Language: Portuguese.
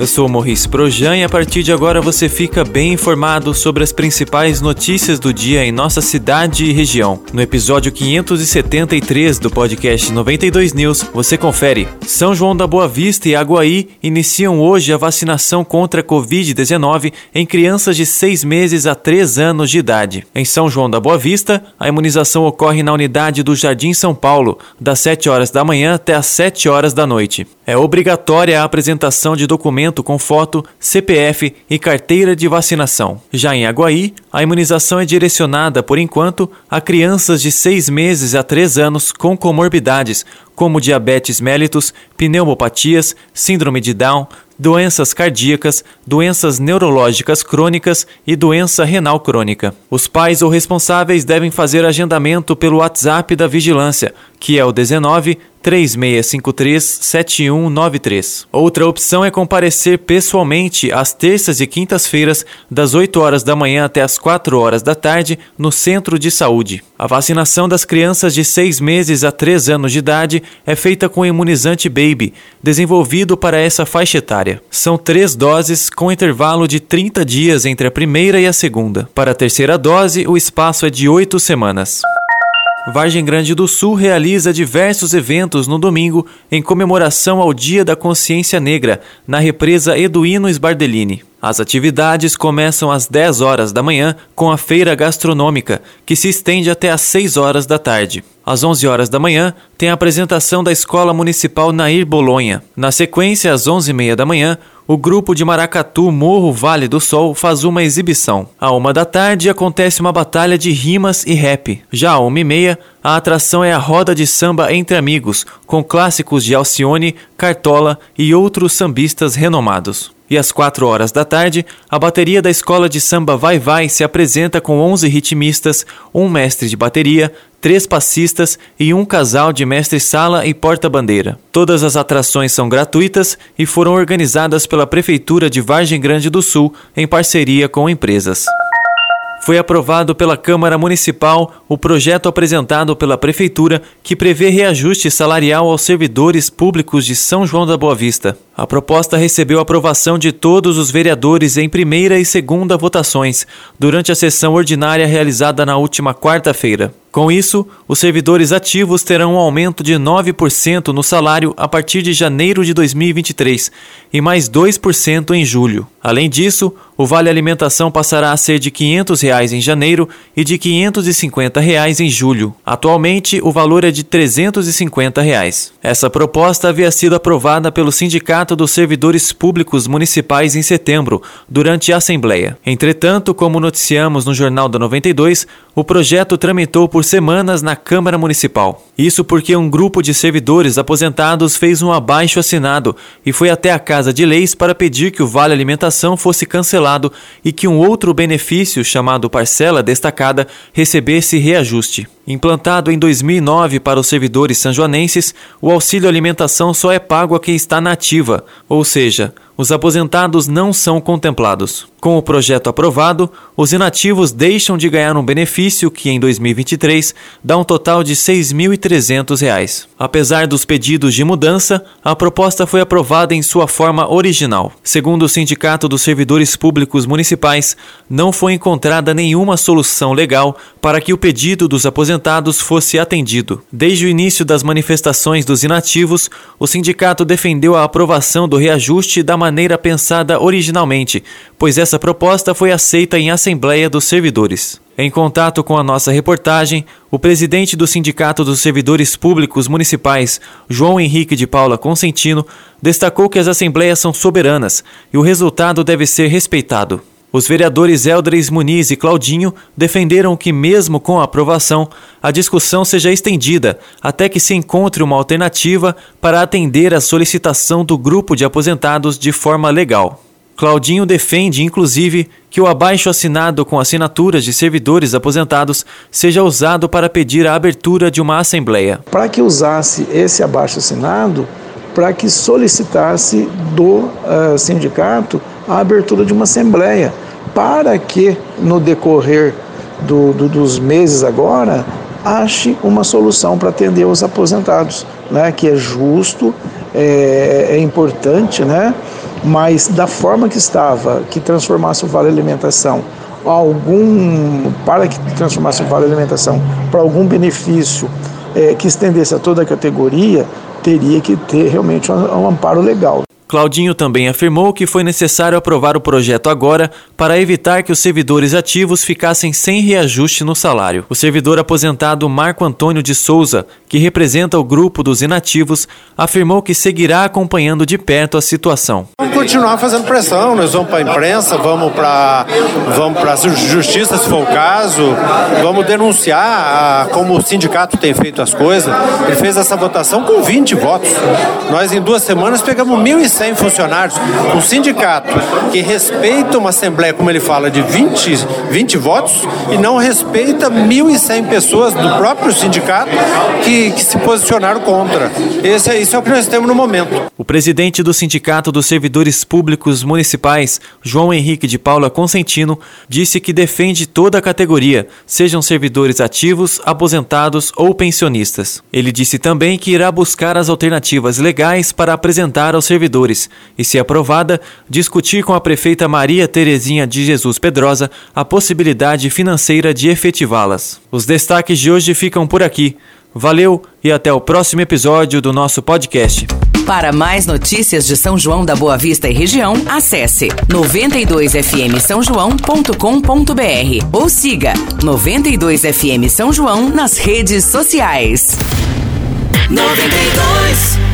eu sou Morris Projan e a partir de agora você fica bem informado sobre as principais notícias do dia em nossa cidade e região. No episódio 573 do podcast 92 News, você confere. São João da Boa Vista e Aguaí iniciam hoje a vacinação contra a Covid-19 em crianças de 6 meses a 3 anos de idade. Em São João da Boa Vista, a imunização ocorre na unidade do Jardim São Paulo, das 7 horas da manhã até as 7 horas da noite. É obrigatória a apresentação de documento com foto, CPF e carteira de vacinação. Já em Aguaí, a imunização é direcionada, por enquanto, a crianças de 6 meses a 3 anos com comorbidades, como diabetes mellitus, pneumopatias, síndrome de Down, doenças cardíacas, doenças neurológicas crônicas e doença renal crônica. Os pais ou responsáveis devem fazer agendamento pelo WhatsApp da Vigilância, que é o 19 3653 7193. Outra opção é comparecer pessoalmente às terças e quintas-feiras, das 8 horas da manhã até as 4 horas da tarde, no Centro de Saúde. A vacinação das crianças de 6 meses a 3 anos de idade é feita com imunizante Baby, desenvolvido para essa faixa etária. São três doses com intervalo de 30 dias entre a primeira e a segunda. Para a terceira dose, o espaço é de 8 semanas. Vargem Grande do Sul realiza diversos eventos no domingo em comemoração ao Dia da Consciência Negra, na represa Eduino Sbardellini. As atividades começam às 10 horas da manhã com a feira gastronômica, que se estende até às 6 horas da tarde. Às 11 horas da manhã, tem a apresentação da Escola Municipal Nair Bolonha. Na sequência, às 11h30 da manhã, o grupo de Maracatu Morro Vale do Sol faz uma exibição. À uma da tarde acontece uma batalha de rimas e rap. Já à uma e meia, a atração é a roda de samba entre amigos, com clássicos de Alcione, Cartola e outros sambistas renomados. E às 4 horas da tarde, a bateria da escola de samba Vai Vai se apresenta com 11 ritmistas, um mestre de bateria, três passistas e um casal de mestre-sala e porta-bandeira. Todas as atrações são gratuitas e foram organizadas pela Prefeitura de Vargem Grande do Sul em parceria com empresas foi aprovado pela Câmara Municipal o projeto apresentado pela Prefeitura que prevê reajuste salarial aos servidores públicos de São João da Boa Vista. A proposta recebeu aprovação de todos os vereadores em primeira e segunda votações durante a sessão ordinária realizada na última quarta-feira. Com isso, os servidores ativos terão um aumento de 9% no salário a partir de janeiro de 2023 e mais 2% em julho. Além disso, o vale alimentação passará a ser de 500 reais em janeiro e de R$ 550 reais em julho. Atualmente, o valor é de 350 reais. Essa proposta havia sido aprovada pelo Sindicato dos Servidores Públicos Municipais em setembro, durante a Assembleia. Entretanto, como noticiamos no Jornal da 92, o projeto tramitou por semanas na Câmara Municipal. Isso porque um grupo de servidores aposentados fez um abaixo assinado e foi até a Casa de Leis para pedir que o Vale Alimentação fosse cancelado e que um outro benefício, chamado parcela destacada, recebesse reajuste. Implantado em 2009 para os servidores sanjoanenses, o auxílio alimentação só é pago a quem está na ativa, ou seja, os aposentados não são contemplados. Com o projeto aprovado, os inativos deixam de ganhar um benefício que, em 2023, dá um total de R$ 6.300. Apesar dos pedidos de mudança, a proposta foi aprovada em sua forma original. Segundo o Sindicato dos Servidores Públicos Municipais, não foi encontrada nenhuma solução legal para que o pedido dos aposentados fosse atendido. Desde o início das manifestações dos inativos, o sindicato defendeu a aprovação do reajuste da maneira pensada originalmente, pois essa proposta foi aceita em Assembleia dos Servidores. Em contato com a nossa reportagem, o presidente do Sindicato dos Servidores Públicos Municipais, João Henrique de Paula Consentino, destacou que as assembleias são soberanas e o resultado deve ser respeitado. Os vereadores Eldres Muniz e Claudinho defenderam que, mesmo com a aprovação, a discussão seja estendida até que se encontre uma alternativa para atender a solicitação do grupo de aposentados de forma legal. Claudinho defende, inclusive, que o abaixo assinado com assinaturas de servidores aposentados seja usado para pedir a abertura de uma assembleia. Para que usasse esse abaixo assinado, para que solicitasse do uh, sindicato a abertura de uma assembleia, para que no decorrer do, do, dos meses agora ache uma solução para atender os aposentados, né? que é justo, é, é importante, né? mas da forma que estava, que transformasse o Vale Alimentação algum para que transformasse o Vale Alimentação para algum benefício é, que estendesse a toda a categoria, teria que ter realmente um, um amparo legal. Claudinho também afirmou que foi necessário aprovar o projeto agora para evitar que os servidores ativos ficassem sem reajuste no salário. O servidor aposentado Marco Antônio de Souza, que representa o grupo dos inativos, afirmou que seguirá acompanhando de perto a situação. Vamos continuar fazendo pressão, nós vamos para a imprensa, vamos para vamos a justiça se for o caso, vamos denunciar a, como o sindicato tem feito as coisas. Ele fez essa votação com 20 votos. Nós em duas semanas pegamos 1.100 100 funcionários, um sindicato que respeita uma assembleia, como ele fala, de 20, 20 votos e não respeita 1.100 pessoas do próprio sindicato que, que se posicionaram contra. Esse, isso é o que nós temos no momento. O presidente do Sindicato dos Servidores Públicos Municipais, João Henrique de Paula Consentino, disse que defende toda a categoria, sejam servidores ativos, aposentados ou pensionistas. Ele disse também que irá buscar as alternativas legais para apresentar aos servidores e, se aprovada, discutir com a prefeita Maria Terezinha de Jesus Pedrosa a possibilidade financeira de efetivá-las. Os destaques de hoje ficam por aqui. Valeu e até o próximo episódio do nosso podcast. Para mais notícias de São João da Boa Vista e região, acesse 92fm São João.com.br ou siga 92fm São João nas redes sociais. 92